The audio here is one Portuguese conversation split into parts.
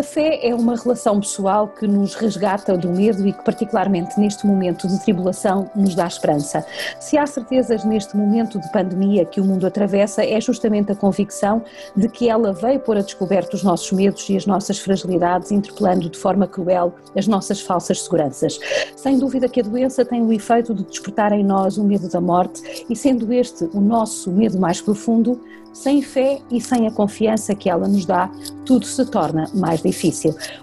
A fé é uma relação pessoal que nos resgata do medo e que, particularmente neste momento de tribulação, nos dá esperança. Se há certezas neste momento de pandemia que o mundo atravessa, é justamente a convicção de que ela veio pôr a descoberto os nossos medos e as nossas fragilidades, interpelando de forma cruel as nossas falsas seguranças. Sem dúvida que a doença tem o efeito de despertar em nós o medo da morte e, sendo este o nosso medo mais profundo, sem fé e sem a confiança que ela nos dá, tudo se torna mais difícil.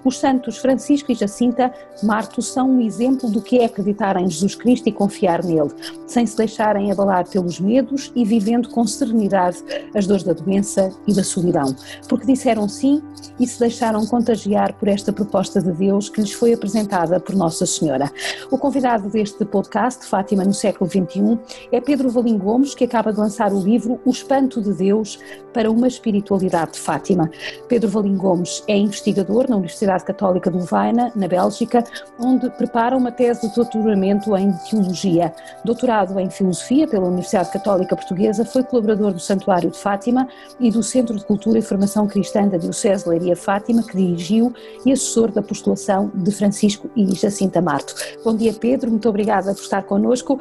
Os santos Francisco e Jacinta Marto são um exemplo do que é acreditar em Jesus Cristo e confiar nele, sem se deixarem abalar pelos medos e vivendo com serenidade as dores da doença e da solidão, porque disseram sim e se deixaram contagiar por esta proposta de Deus que lhes foi apresentada por Nossa Senhora. O convidado deste podcast, Fátima no século XXI, é Pedro Valim Gomes, que acaba de lançar o livro O Espanto de Deus para uma espiritualidade de Fátima. Pedro Valim Gomes é investigador na Universidade Católica de Louvaina, na Bélgica, onde prepara uma tese de doutoramento em Teologia. Doutorado em Filosofia pela Universidade Católica Portuguesa, foi colaborador do Santuário de Fátima e do Centro de Cultura e Formação Cristã da Diocese Leiria Fátima, que dirigiu, e assessor da postulação de Francisco e Jacinta Marto. Bom dia, Pedro, muito obrigada por estar connosco.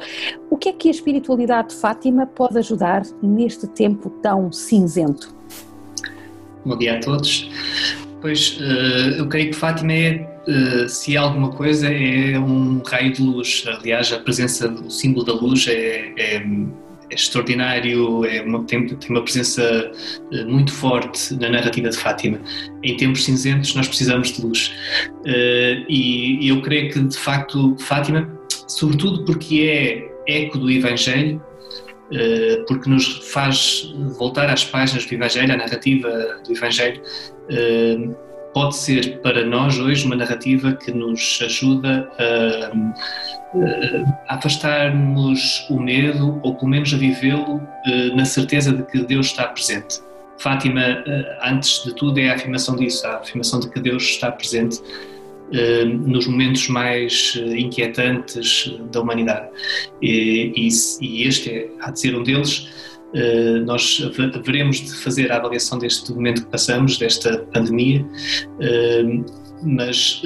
O que é que a espiritualidade de Fátima pode ajudar neste tempo tão cinzento? Bom dia a todos. Pois, eh, eu creio que Fátima é, eh, se é alguma coisa, é um raio de luz. Aliás, a presença, o símbolo da luz é, é, é extraordinário, é uma, tem, tem, uma presença eh, muito forte na narrativa de Fátima. Em tempos cinzentos, nós precisamos de luz. E eu creio que, de facto, Fátima, sobretudo porque é eco do Evangelho, porque nos faz voltar às páginas do Evangelho, à narrativa do Evangelho, eh, pode ser para nós hoje uma narrativa que nos ajuda a, a afastarmos o medo ou pelo menos a vivê-lo eh, na certeza de que Deus está presente. Fátima, antes de tudo, é a afirmação disso, a afirmação de que Deus está presente eh, nos momentos mais eh, inquietantes da humanidade. E, este é, há de ser um deles. Nós veremos de fazer a avaliação deste momento que passamos, desta pandemia, mas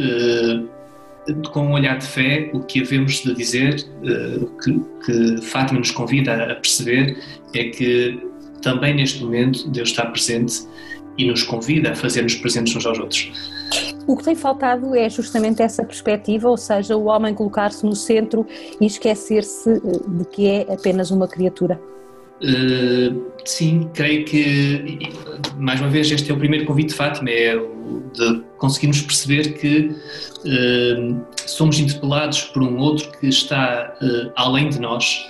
com um olhar de fé, o que havemos de dizer, que, que Fátima nos convida a perceber, é que também neste momento Deus está presente e nos convida a fazermos presentes uns aos outros. O que tem faltado é justamente essa perspectiva, ou seja, o homem colocar-se no centro e esquecer-se eh, de que é apenas uma criatura. Uh, sim, creio que, mais uma vez, este é o primeiro convite de Fátima, é de conseguirmos perceber que uh, somos interpelados por um outro que está uh, além de nós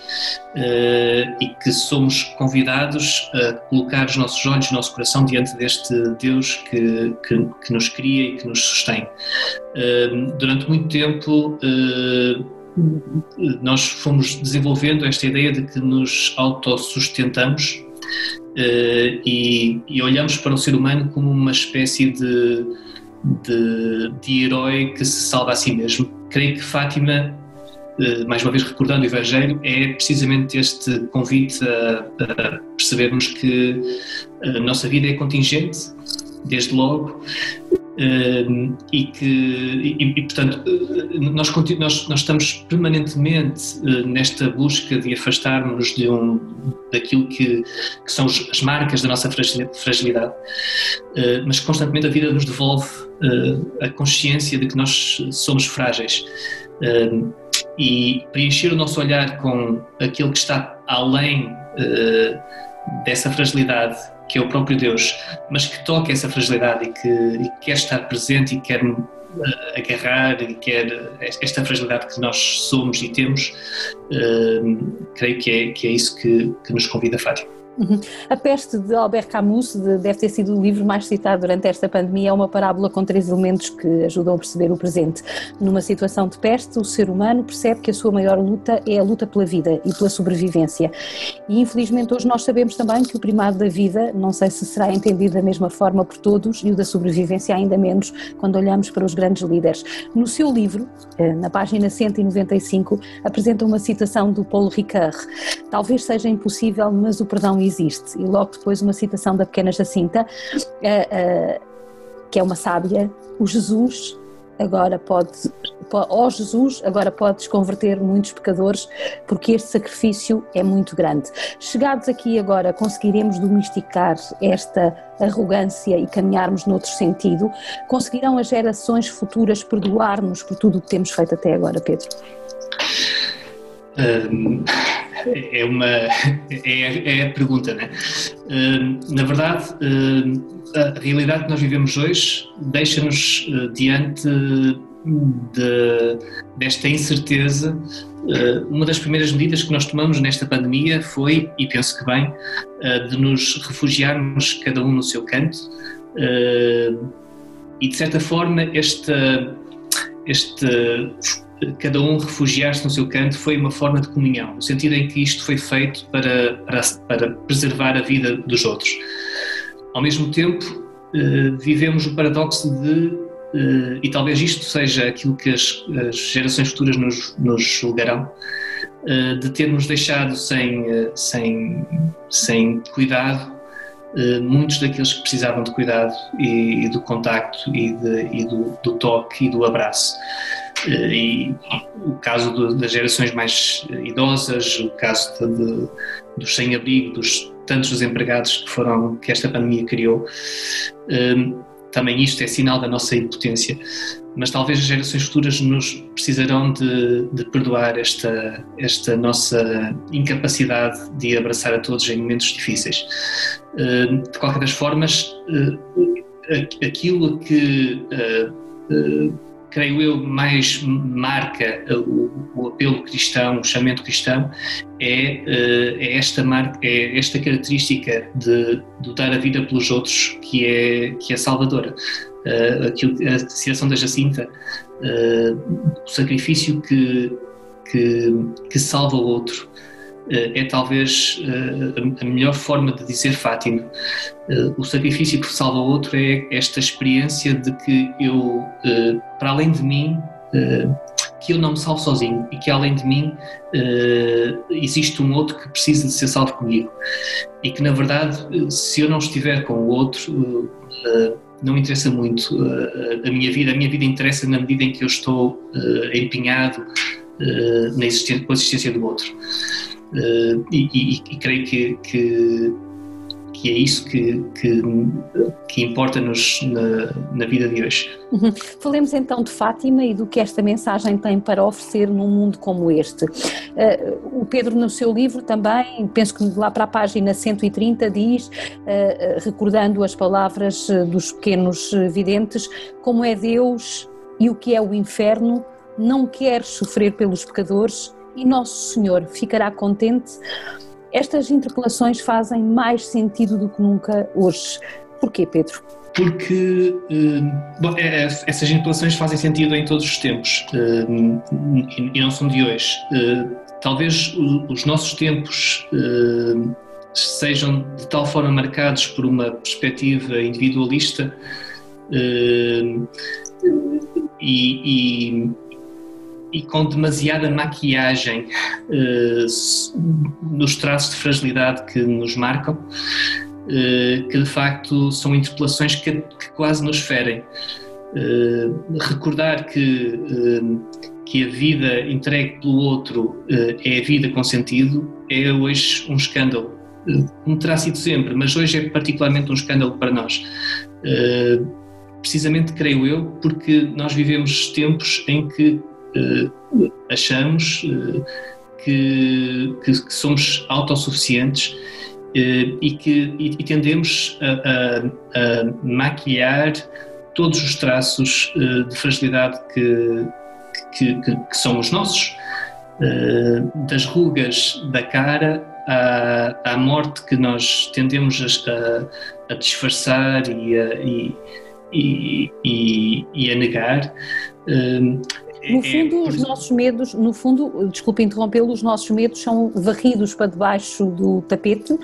e que somos convidados a colocar os nossos olhos, o nosso coração diante deste Deus que, que, que nos cria e que nos sustém. durante muito tempo, nós fomos desenvolvendo esta ideia de que nos autossustentamos uh, e, e, olhamos para o ser humano como uma espécie de, de, de herói que se salva a si mesmo. Creio que Fátima, uh, mais uma vez recordando o Evangelho, é precisamente este convite a, a percebermos que a nossa vida é contingente, desde logo, e que, e, e, portanto, nós, nós, nós estamos permanentemente eh, nesta busca de afastarmos de um, daquilo que, que são as marcas da nossa fragilidade, eh, mas constantemente a vida nos devolve eh, a consciência de que nós somos frágeis. E preencher o nosso olhar com aquilo que está além dessa fragilidade que é o próprio Deus, mas que toca essa fragilidade e que, e quer estar presente e quer uh, agarrar e quer esta fragilidade que nós somos e temos, uh, creio que é, que é isso que, que nos convida a Fátima. A Peste de Albert Camus deve ter sido o livro mais citado durante esta pandemia. É uma parábola com três elementos que ajudam a perceber o presente. Numa situação de peste, o ser humano percebe que a sua maior luta é a luta pela vida e pela sobrevivência. E infelizmente hoje nós sabemos também que o primado da vida, não sei se será entendido da mesma forma por todos, e o da sobrevivência ainda menos quando olhamos para os grandes líderes. No seu livro, eh, na página 195, apresenta uma citação do Paulo Ricard. Talvez seja impossível, mas o perdão existe. E logo depois uma citação da pequena Jacinta. Uh, uh, que é uma sábia, o Jesus agora pode, ó Jesus, agora podes converter muitos pecadores, porque este sacrifício é muito grande. Chegados aqui agora, conseguiremos domesticar esta arrogância e caminharmos noutro sentido? Conseguirão as gerações futuras perdoar-nos por tudo o que temos feito até agora, Pedro? É uma é, é, a pergunta, né? Na verdade, a realidade que nós vivemos hoje deixa-nos uh, diante de, desta incerteza. Uh, uma das primeiras medidas que nós tomamos nesta pandemia foi, e penso que bem, uh, de nos refugiarmos cada um no seu canto e de certa forma este, este cada um refugiar-se no seu canto foi uma forma de comunhão, no sentido em que isto foi feito para, para, para preservar a vida dos outros. Ao mesmo tempo, eh, vivemos o paradoxo de, eh, e talvez isto seja aquilo que as, as gerações futuras nos, nos julgarão, eh, de termos deixado sem, sem, sem cuidado muitos daqueles que precisavam de cuidado e, e do contacto e, de, e do, do, toque e do abraço. E o caso de, das gerações mais idosas, o caso de, dos sem-abrigo, dos tantos desempregados que foram que esta pandemia criou. Um, também isto é sinal da nossa impotência, mas talvez as gerações futuras nos precisarão de, de perdoar esta, esta nossa incapacidade de abraçar a todos em momentos difíceis. De qualquer das formas, aquilo que creio eu, mais marca o, o, apelo cristão, o chamamento cristão, é, eh, é, esta, marca, é esta característica de, de dar a vida pelos outros que é, que é salvadora. Aquilo, a citação da Jacinta, o sacrifício que, que, que salva o outro, eh, é talvez eh, a melhor forma de dizer Fátima. Eh, o sacrifício que salva o outro é esta experiência de que eu, para além de mim, que eu não me salvo sozinho e que além de mim existe um outro que precisa de ser salvo comigo e que na verdade se eu não estiver com o outro não interessa muito a minha vida, a minha vida interessa na medida em que eu estou empenhado na existência, com a existência do outro. Uh, e, e, e, creio que, que, que é isso que, que, que importa-nos na, na, vida de hoje. Uhum. Falemos então de Fátima e do que esta mensagem tem para oferecer num mundo como este. Uh, o Pedro, no seu livro, também, penso que lá para a página 130, diz, uh, recordando as palavras dos pequenos videntes, como é Deus e o que é o inferno, não quer sofrer pelos pecadores e Nosso Senhor ficará contente? Estas interpelações fazem mais sentido do que nunca hoje. Porquê, Pedro? Porque eh, bom, é, é, essas interpelações fazem sentido em todos os tempos eh, e não são de hoje. Eh, talvez os nossos tempos sejam de tal forma marcados por uma perspectiva individualista e, e e com demasiada maquiagem uh, nos traços de fragilidade que nos marcam, uh, que de facto são interpelações que, que quase nos ferem. Uh, recordar que, que a vida entregue pelo outro é a vida com sentido é hoje um escândalo. Como terá sido sempre, mas hoje é particularmente um escândalo para nós precisamente creio eu, porque nós vivemos tempos em que achamos uh, que, que, que, somos autossuficientes uh, e que e, e tendemos a, a, a, maquiar todos os traços de fragilidade que, que, que, são os nossos, das rugas da cara à, à morte que nós tendemos a, a disfarçar e a, e, e, e a negar. No é, fundo, é, os nossos medos, no fundo, desculpe interrompê-lo, os nossos medos são varridos para debaixo do tapete uh,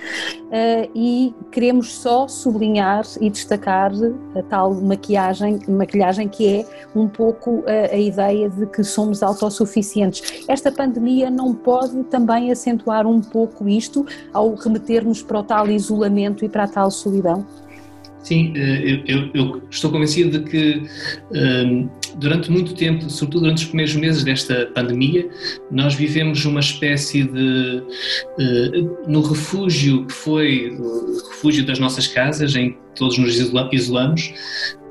e queremos só sublinhar e destacar a tal maquiagem, maquilhagem que é um pouco a, a ideia de que somos autossuficientes. Esta pandemia não pode também acentuar um pouco isto ao remeter-nos para o tal isolamento e para a tal solidão? Sim, eu, eu, eu, estou convencido de que um, durante muito tempo, sobretudo durante os primeiros meses desta pandemia, nós vivemos uma espécie de. Uh, no refúgio que foi o refúgio das nossas casas, em que todos nos isolamos.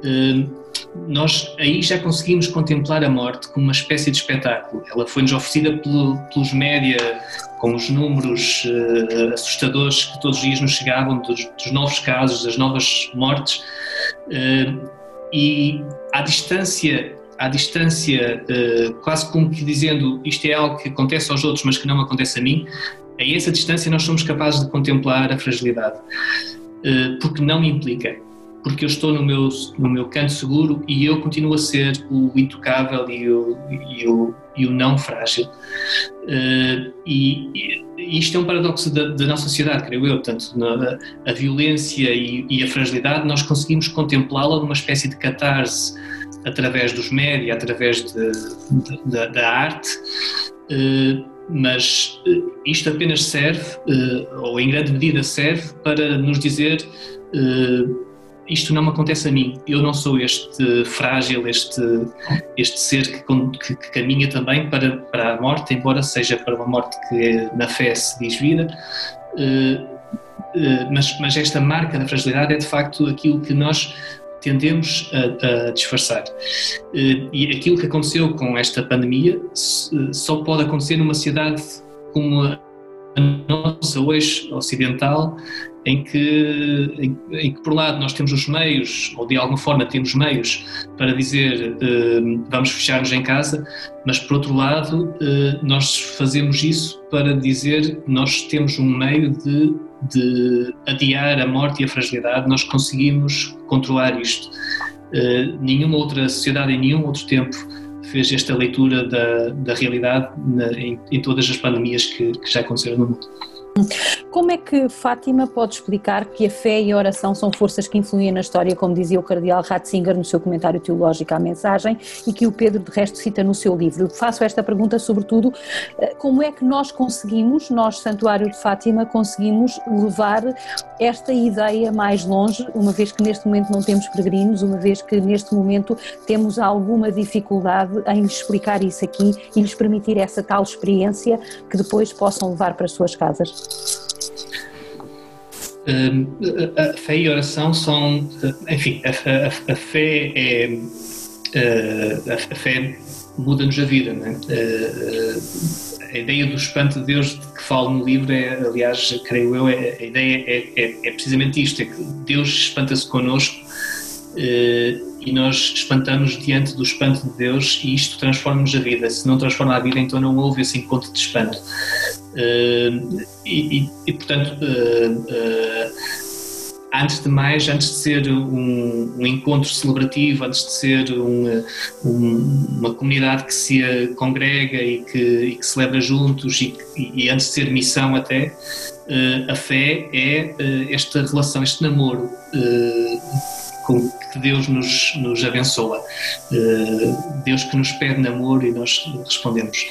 Uh, nós aí já conseguimos contemplar a morte como uma espécie de espetáculo. Ela foi-nos oferecida pelo, pelos média, com os números uh, assustadores que todos os dias nos chegavam dos, dos novos casos, das novas mortes, uh, e à distância, à distância, uh, quase como que dizendo isto é algo que acontece aos outros, mas que não acontece a mim, a essa distância nós somos capazes de contemplar a fragilidade, porque não implica porque eu estou no meu, no meu canto seguro e eu continuo a ser o intocável e o, e o, e o não frágil. Uh, e, e, isto é um paradoxo da, da nossa sociedade, creio eu. Portanto, na, a violência e, e, a fragilidade, nós conseguimos contemplá-la numa espécie de catarse através dos média, através de, de, da, da arte. Uh, mas uh, isto apenas serve, ou em grande medida serve, para nos dizer isto não me acontece a mim. Eu não sou este frágil, este, este ser que, que, que, caminha também para, para a morte, embora seja para uma morte que na fé se diz vida. Uh, uh, mas, mas esta marca da fragilidade é de facto aquilo que nós tendemos a, a disfarçar. Uh, e aquilo que aconteceu com esta pandemia só pode acontecer numa sociedade como a nossa hoje ocidental em que, em, em, que, por um lado, nós temos os meios, ou de alguma forma temos meios para dizer uh, vamos fechar-nos em casa, mas por outro lado, uh, nós fazemos isso para dizer nós temos um meio de, de adiar a morte e a fragilidade, nós conseguimos controlar isto. Uh, nenhuma outra sociedade em nenhum outro tempo fez esta leitura da, da realidade na, em, em, todas as pandemias que, que já aconteceram no mundo. Como é que Fátima pode explicar que a fé e a oração são forças que influem na história, como dizia o cardeal Ratzinger no seu comentário teológico à mensagem e que o Pedro de resto cita no seu livro? Faço esta pergunta sobretudo, eh, como é que nós conseguimos, nós Santuário de Fátima, conseguimos levar esta ideia mais longe, uma vez que neste momento não temos peregrinos, uma vez que neste momento temos alguma dificuldade em explicar isso aqui e lhes permitir essa tal experiência que depois possam levar para as suas casas? A fé e a oração são, enfim, a, a, a fé é a, fé muda-nos a vida, é? A ideia do espanto de Deus que falo no livro é, aliás, creio eu, é, a ideia é, é, é precisamente isto, é que Deus espanta-se connosco e nós espantamos diante do espanto de Deus e isto transforma-nos a vida. Se não transforma a vida, então não houve esse encontro de espanto. Uh, e, e, portanto, uh, uh, antes de mais, antes de ser um, um encontro celebrativo, antes de ser um, um, uma comunidade que se congrega e que, e que celebra juntos, e, e, antes de ser missão até, a fé é esta relação, este namoro com que Deus nos, nos abençoa. Deus que nos pede namoro e nós respondemos.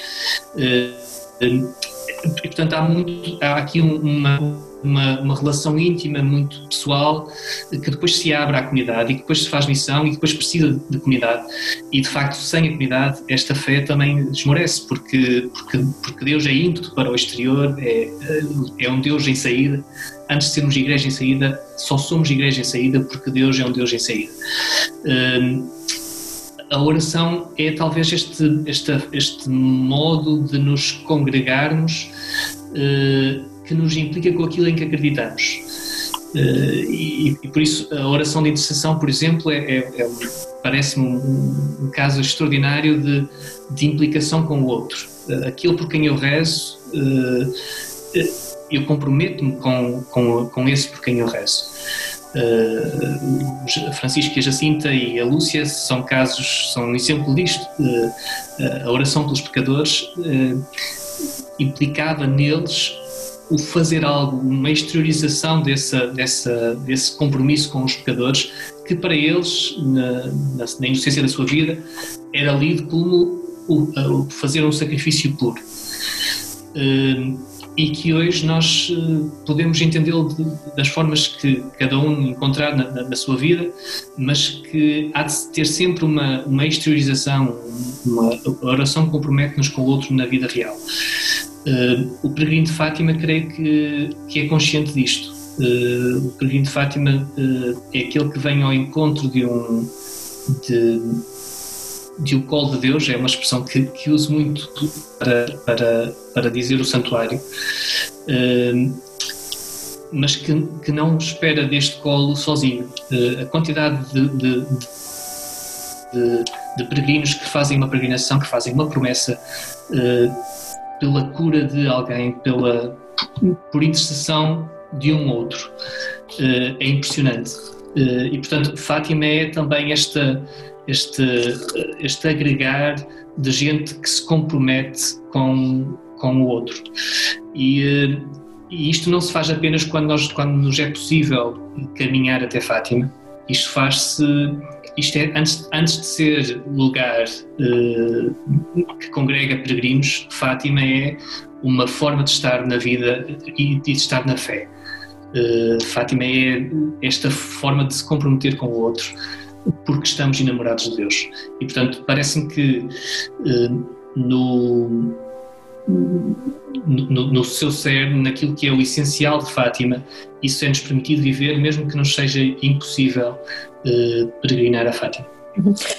E, portanto, há, muito, há aqui uma, uma, uma, relação íntima, muito pessoal, que depois se abre à comunidade e que depois se faz missão e depois precisa de comunidade. E, de facto, sem a comunidade, esta fé também desmorece, porque, porque, porque Deus é ímpeto para o exterior, é, é um Deus em saída. Antes de sermos igreja em saída, só somos igreja em saída porque Deus é um Deus em saída. Hum, a oração é talvez este, este, este modo de nos congregarmos uh, que nos implica com aquilo em que acreditamos. Uh, e, e, por isso a oração de intercessão, por exemplo, é, é, é parece-me um, um, caso extraordinário de, de implicação com o outro. Uh, aquilo por quem eu rezo, eu comprometo-me com, com, com esse por quem eu rezo. Uh, Francisco e a Jacinta e a Lúcia são casos, são um exemplo disto. Uh, a oração pelos pecadores uh, implicava neles o fazer algo, uma exteriorização dessa, dessa, desse compromisso com os pecadores, que para eles, na, na, na inocência da sua vida, era lido como o, o fazer um sacrifício puro. E que hoje nós podemos entendê-lo das formas que cada um encontrar na, na, sua vida, mas que há de ter sempre uma, uma exteriorização, uma oração compromete-nos com o outro na vida real. o peregrino de Fátima creio que, que é consciente disto. o peregrino de Fátima é aquele que vem ao encontro de um de, de o colo de Deus, é uma expressão que, que uso muito para, para, para dizer o santuário, uh, mas que, que não espera deste colo sozinho. Uh, a quantidade de, de, de, de, peregrinos que fazem uma peregrinação, que fazem uma promessa uh, pela cura de alguém, pela, por intercessão de um outro, é impressionante. E, portanto, Fátima é também esta, este, este agregar de gente que se compromete com, com o outro. E, e isto não se faz apenas quando, nós, quando nos é possível caminhar até Fátima. Isto faz-se, isto é, antes, antes de ser lugar uh, que congrega peregrinos, Fátima é uma forma de estar na vida e de estar na fé. Uh, Fátima é esta forma de se comprometer com o outro, porque estamos enamorados de Deus. E, portanto, parece-me que eh, no, no, no, seu ser, naquilo que é o essencial de Fátima, isso é-nos permitido viver, mesmo que nos seja impossível eh, peregrinar a Fátima.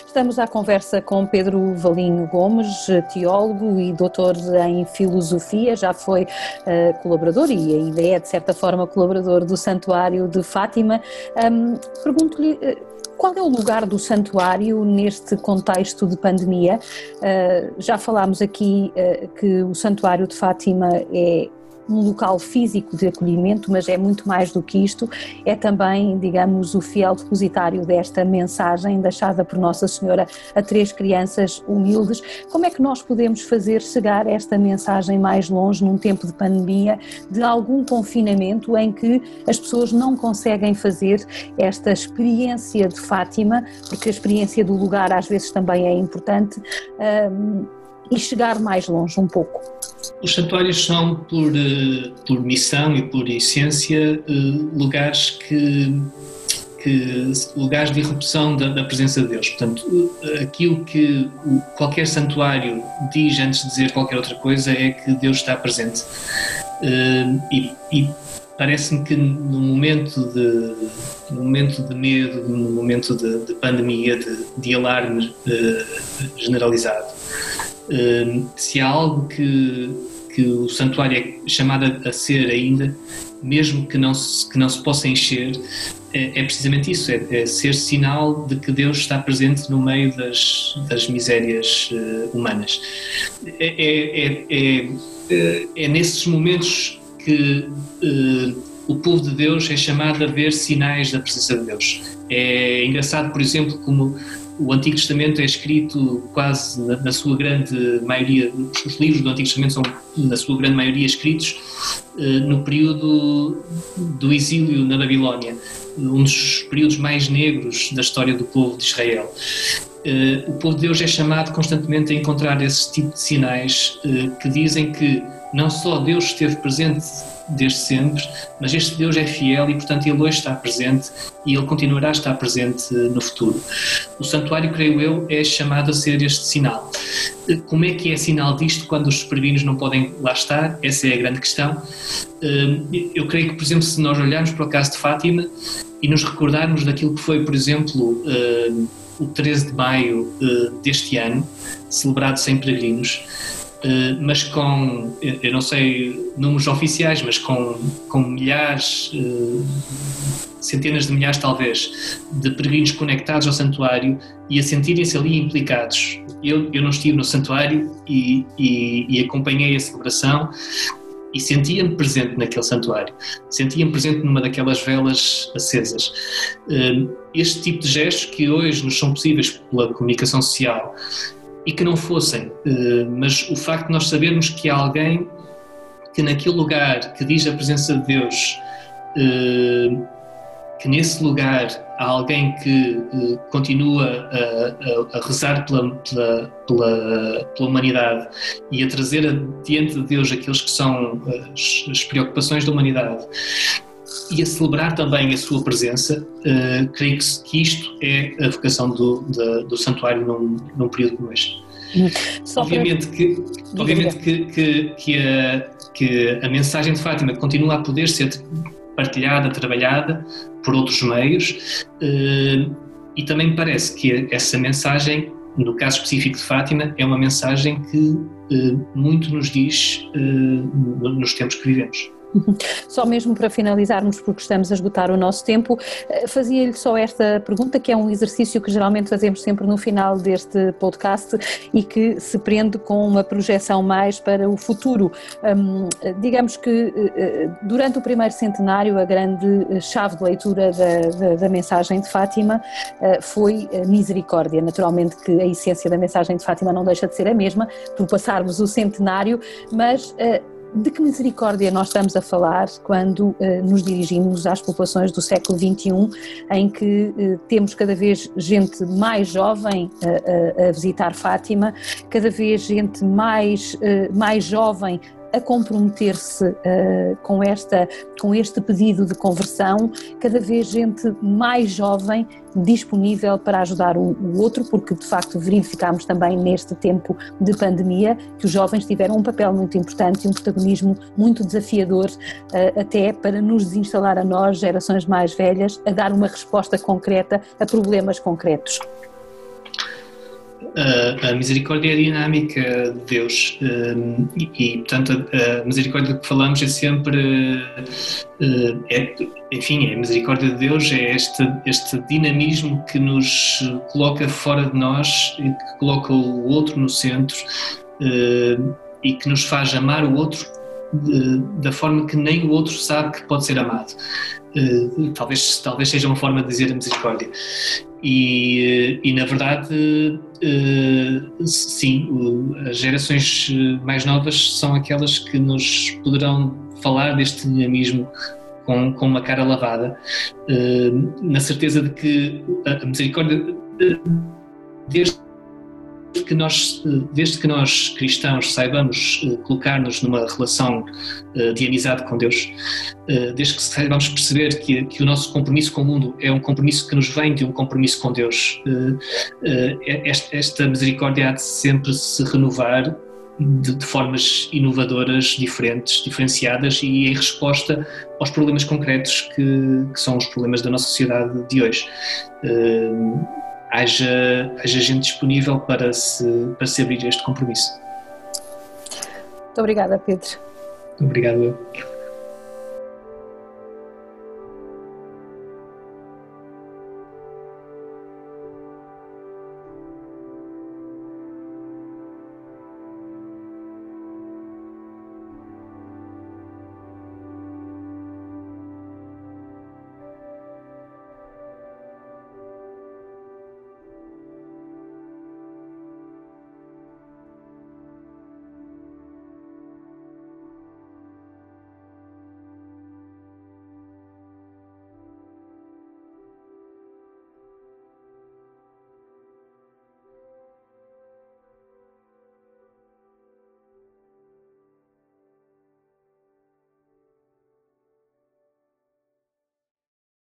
Estamos à conversa com Pedro Valinho Gomes, teólogo e doutor em filosofia, já foi uh, colaborador e ainda é, de certa forma, colaborador do Santuário de Fátima. Um, Pergunto-lhe. Uh, qual é o lugar do santuário neste contexto de pandemia? Uh, já falámos aqui uh, que o Santuário de Fátima é um local físico de acolhimento, mas é muito mais do que isto, é também, digamos, o fiel depositário desta mensagem deixada por Nossa Senhora a três crianças humildes. Como é que nós podemos fazer chegar esta mensagem mais longe num tempo de pandemia, de algum confinamento em que as pessoas não conseguem fazer esta experiência de Fátima, porque a experiência do lugar às vezes também é importante, um, e chegar mais longe um pouco? Os santuários são, por, eh, por missão e por essência, eh, lugares que, lugares de irrupção da, da, presença de Deus. Portanto, eh, aquilo que qualquer santuário diz antes de dizer qualquer outra coisa é que Deus está presente. E, e parece-me que no momento de, no momento de medo, no momento de, de pandemia, de, de alarme generalizado, se há algo que, que o santuário é chamado a ser ainda, mesmo que não se, que não se possa encher, é, é precisamente isso, é, é, ser sinal de que Deus está presente no meio das, das misérias uh, humanas. É, é, é, é, é nesses momentos que uh, o povo de Deus é chamado a ver sinais da presença de Deus. É engraçado, por exemplo, como o Antigo Testamento é escrito quase na, na, sua grande maioria, os livros do Antigo Testamento são na sua grande maioria escritos uh, no período do exílio na Babilónia, um dos períodos mais negros da história do povo de Israel. Uh, o povo de Deus é chamado constantemente a encontrar esse tipo de sinais uh, que dizem que não só Deus esteve presente desde sempre, mas este Deus é fiel e, portanto, Ele hoje está presente e Ele continuará a estar presente no futuro. O santuário, creio eu, é chamado a ser este sinal. Como é que é sinal disto quando os peregrinos não podem lá estar? Essa é a grande questão. Hum, eu creio que, por exemplo, se nós olharmos para o caso de Fátima e nos recordarmos daquilo que foi, por exemplo, hum, o 13 de maio hum, deste ano, celebrado sem peregrinos, eh, mas com, eu não sei números oficiais, mas com, com milhares, eh, centenas de milhares talvez, de peregrinos conectados ao santuário e a sentirem-se ali implicados. Eu, eu não estive no santuário e, e, e acompanhei a celebração e sentia-me presente naquele santuário, sentia-me presente numa daquelas velas acesas. Eh, este tipo de gestos que hoje nos são possíveis pela comunicação social e que não fossem, eh, mas o facto de nós sabermos que há alguém que naquele lugar que diz a presença de Deus, eh, que nesse lugar há alguém que uh, continua a, a, a rezar pela, pela, pela, pela, humanidade e a trazer diante de Deus aqueles que são as, as preocupações da humanidade e a celebrar também a sua presença, uh, creio que, isto é a vocação do, do, do santuário num, num período como este. Só obviamente para... que, obviamente que, que, que, a, que a mensagem de Fátima continua a poder ser partilhada, trabalhada por outros meios eh, e também me parece que essa mensagem, no caso específico de Fátima, é uma mensagem que eh, muito nos diz nos tempos que vivemos. Só mesmo para finalizarmos, porque estamos a esgotar o nosso tempo, eh, fazia-lhe só esta pergunta, que é um exercício que geralmente fazemos sempre no final deste podcast e que se prende com uma projeção mais para o futuro. Um, digamos que eh, eh, durante o primeiro centenário, a grande chave de leitura da, da, da mensagem de Fátima foi a misericórdia. Naturalmente que a essência da mensagem de Fátima não deixa de ser a mesma, por passarmos o centenário, mas de que misericórdia nós estamos a falar quando uh, nos dirigimos às populações do século XXI, em que uh, temos cada vez gente mais jovem a visitar Fátima, cada vez gente mais, mais jovem a comprometer-se uh, com, esta, com este pedido de conversão, cada vez gente mais jovem disponível para ajudar o, o, outro, porque de facto verificamos também neste tempo de pandemia que os jovens tiveram um papel muito importante e um protagonismo muito desafiador, uh, até para nos desinstalar a nós, gerações mais velhas, a dar uma resposta concreta a problemas concretos a, a misericórdia é dinâmica de Deus um, e, e, portanto, a, a, misericórdia de que falamos é sempre, uh, é, enfim, a misericórdia de Deus é este, este dinamismo que nos coloca fora de nós e que coloca o outro no centro e que nos faz amar o outro da forma que nem o outro sabe que pode ser amado. Talvez, talvez seja uma forma de dizer a misericórdia. E, e na verdade, uh, sim, as gerações mais novas são aquelas que nos poderão falar deste dinamismo com, com uma cara lavada, uh, na certeza de que a misericórdia, desde que nós, desde que nós cristãos saibamos eh, colocar-nos numa relação eh, de amizade com Deus, eh, desde que saibamos perceber que, que o nosso compromisso com o mundo é um compromisso que nos vem de um compromisso com Deus, esta misericórdia há de sempre se renovar de, de, formas inovadoras, diferentes, diferenciadas e em resposta aos problemas concretos que, que são os problemas da nossa sociedade de hoje. Uh, haja, haja gente disponível para se, para se abrir a este compromisso. Muito obrigada, Pedro. Obrigado.